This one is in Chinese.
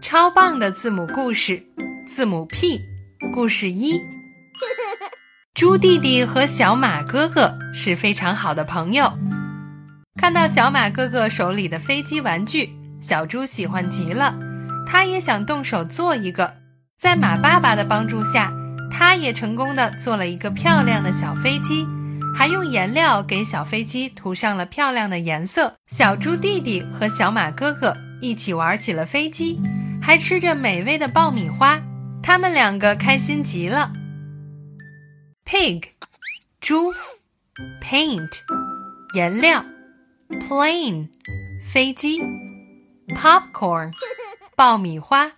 超棒的字母故事，字母 P，故事一。猪弟弟和小马哥哥是非常好的朋友。看到小马哥哥手里的飞机玩具，小猪喜欢极了，他也想动手做一个。在马爸爸的帮助下，他也成功的做了一个漂亮的小飞机。还用颜料给小飞机涂上了漂亮的颜色。小猪弟弟和小马哥哥一起玩起了飞机，还吃着美味的爆米花。他们两个开心极了。Pig，猪；paint，颜料；plane，飞机；popcorn，爆米花。